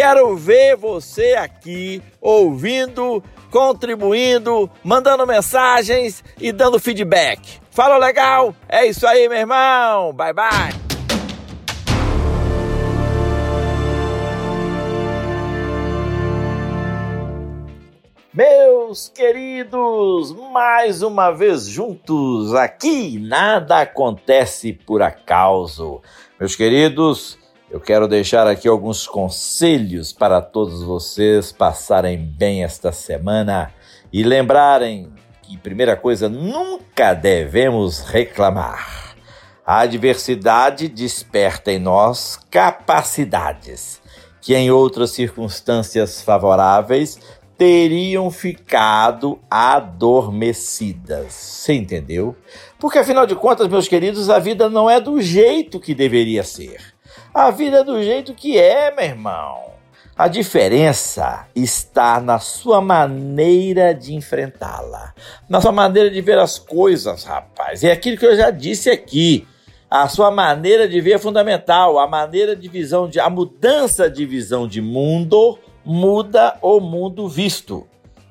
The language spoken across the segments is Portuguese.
Quero ver você aqui ouvindo, contribuindo, mandando mensagens e dando feedback. Fala legal? É isso aí, meu irmão. Bye bye. Meus queridos, mais uma vez juntos aqui, nada acontece por acaso. Meus queridos, eu quero deixar aqui alguns conselhos para todos vocês passarem bem esta semana e lembrarem que, primeira coisa, nunca devemos reclamar. A adversidade desperta em nós capacidades que, em outras circunstâncias favoráveis, teriam ficado adormecidas. Você entendeu? Porque afinal de contas, meus queridos, a vida não é do jeito que deveria ser. A vida é do jeito que é, meu irmão. A diferença está na sua maneira de enfrentá-la, na sua maneira de ver as coisas, rapaz. É aquilo que eu já disse aqui. A sua maneira de ver é fundamental, a maneira de visão de a mudança de visão de mundo muda o mundo visto.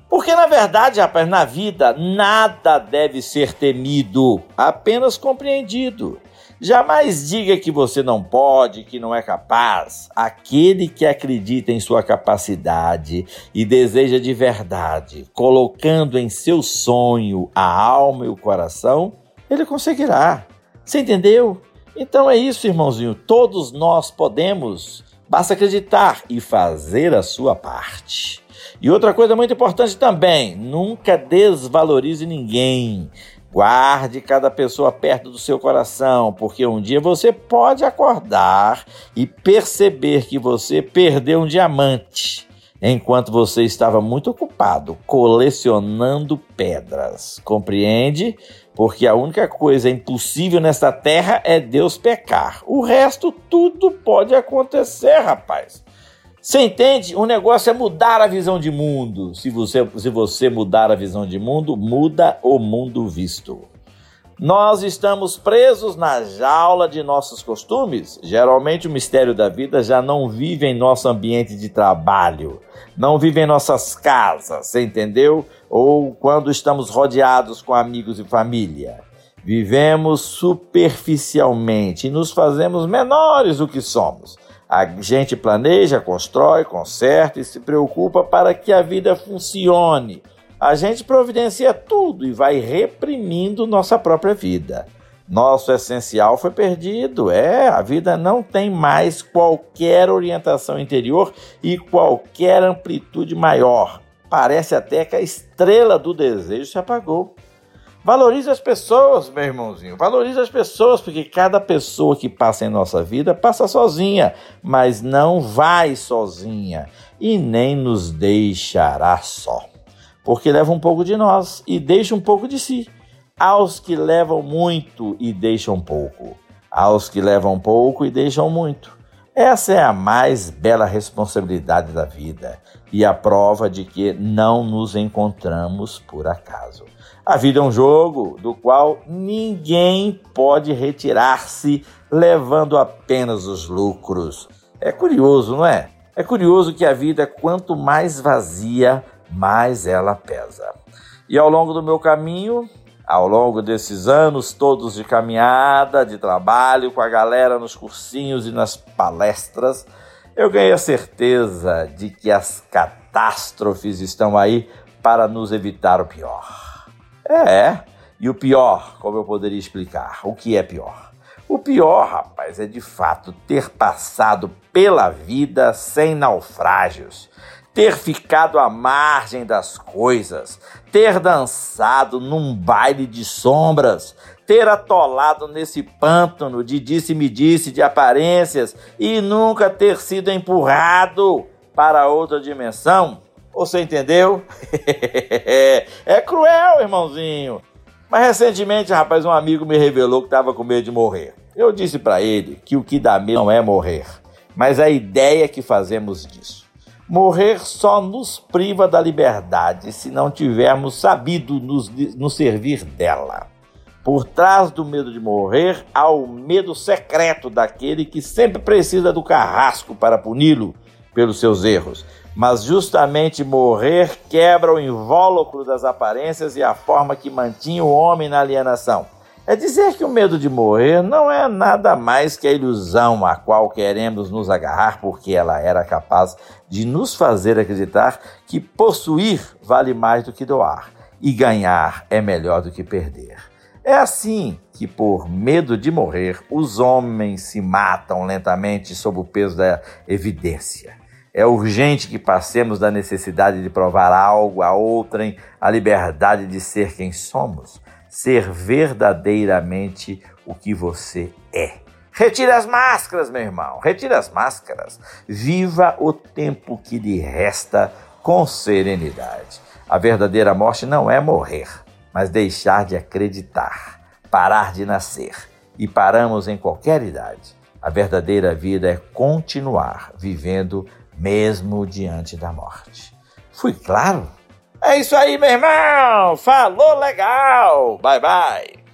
Porque na verdade, rapaz, na vida nada deve ser temido, apenas compreendido. Jamais diga que você não pode, que não é capaz. Aquele que acredita em sua capacidade e deseja de verdade, colocando em seu sonho a alma e o coração, ele conseguirá. Você entendeu? Então é isso, irmãozinho. Todos nós podemos. Basta acreditar e fazer a sua parte. E outra coisa muito importante também: nunca desvalorize ninguém. Guarde cada pessoa perto do seu coração, porque um dia você pode acordar e perceber que você perdeu um diamante, enquanto você estava muito ocupado colecionando pedras. Compreende? Porque a única coisa impossível nesta terra é Deus pecar. O resto tudo pode acontecer, rapaz. Você entende? O negócio é mudar a visão de mundo. Se você, se você mudar a visão de mundo, muda o mundo visto. Nós estamos presos na jaula de nossos costumes. Geralmente o mistério da vida já não vive em nosso ambiente de trabalho, não vive em nossas casas, você entendeu? Ou quando estamos rodeados com amigos e família. Vivemos superficialmente e nos fazemos menores do que somos. A gente planeja, constrói, conserta e se preocupa para que a vida funcione a gente providencia tudo e vai reprimindo nossa própria vida. Nosso essencial foi perdido. É, a vida não tem mais qualquer orientação interior e qualquer amplitude maior. Parece até que a estrela do desejo se apagou. Valorize as pessoas, meu irmãozinho. Valorize as pessoas, porque cada pessoa que passa em nossa vida passa sozinha, mas não vai sozinha e nem nos deixará só porque leva um pouco de nós e deixa um pouco de si. Aos que levam muito e deixam pouco, aos que levam pouco e deixam muito. Essa é a mais bela responsabilidade da vida e a prova de que não nos encontramos por acaso. A vida é um jogo do qual ninguém pode retirar-se levando apenas os lucros. É curioso, não é? É curioso que a vida, quanto mais vazia, mais ela pesa. E ao longo do meu caminho, ao longo desses anos todos de caminhada, de trabalho com a galera nos cursinhos e nas palestras, eu ganhei a certeza de que as catástrofes estão aí para nos evitar o pior. É, e o pior, como eu poderia explicar? O que é pior? O pior, rapaz, é de fato ter passado pela vida sem naufrágios, ter ficado à margem das coisas, ter dançado num baile de sombras, ter atolado nesse pântano de disse-me-disse de aparências e nunca ter sido empurrado. para outra dimensão. Você entendeu? é cruel, irmãozinho. Mas recentemente, rapaz, um amigo me revelou que estava com medo de morrer. Eu disse para ele que o que dá medo não é morrer, mas a ideia que fazemos disso. Morrer só nos priva da liberdade se não tivermos sabido nos, nos servir dela. Por trás do medo de morrer há o medo secreto daquele que sempre precisa do carrasco para puni-lo pelos seus erros. Mas justamente morrer quebra o invólucro das aparências e a forma que mantinha o homem na alienação. É dizer que o medo de morrer não é nada mais que a ilusão a qual queremos nos agarrar, porque ela era capaz de nos fazer acreditar que possuir vale mais do que doar e ganhar é melhor do que perder. É assim que, por medo de morrer, os homens se matam lentamente sob o peso da evidência. É urgente que passemos da necessidade de provar algo a outrem a liberdade de ser quem somos ser verdadeiramente o que você é. Retire as máscaras, meu irmão, retire as máscaras. Viva o tempo que lhe resta com serenidade. A verdadeira morte não é morrer, mas deixar de acreditar, parar de nascer. E paramos em qualquer idade. A verdadeira vida é continuar vivendo mesmo diante da morte. Fui claro? É isso aí, meu irmão. Falou legal. Bye bye.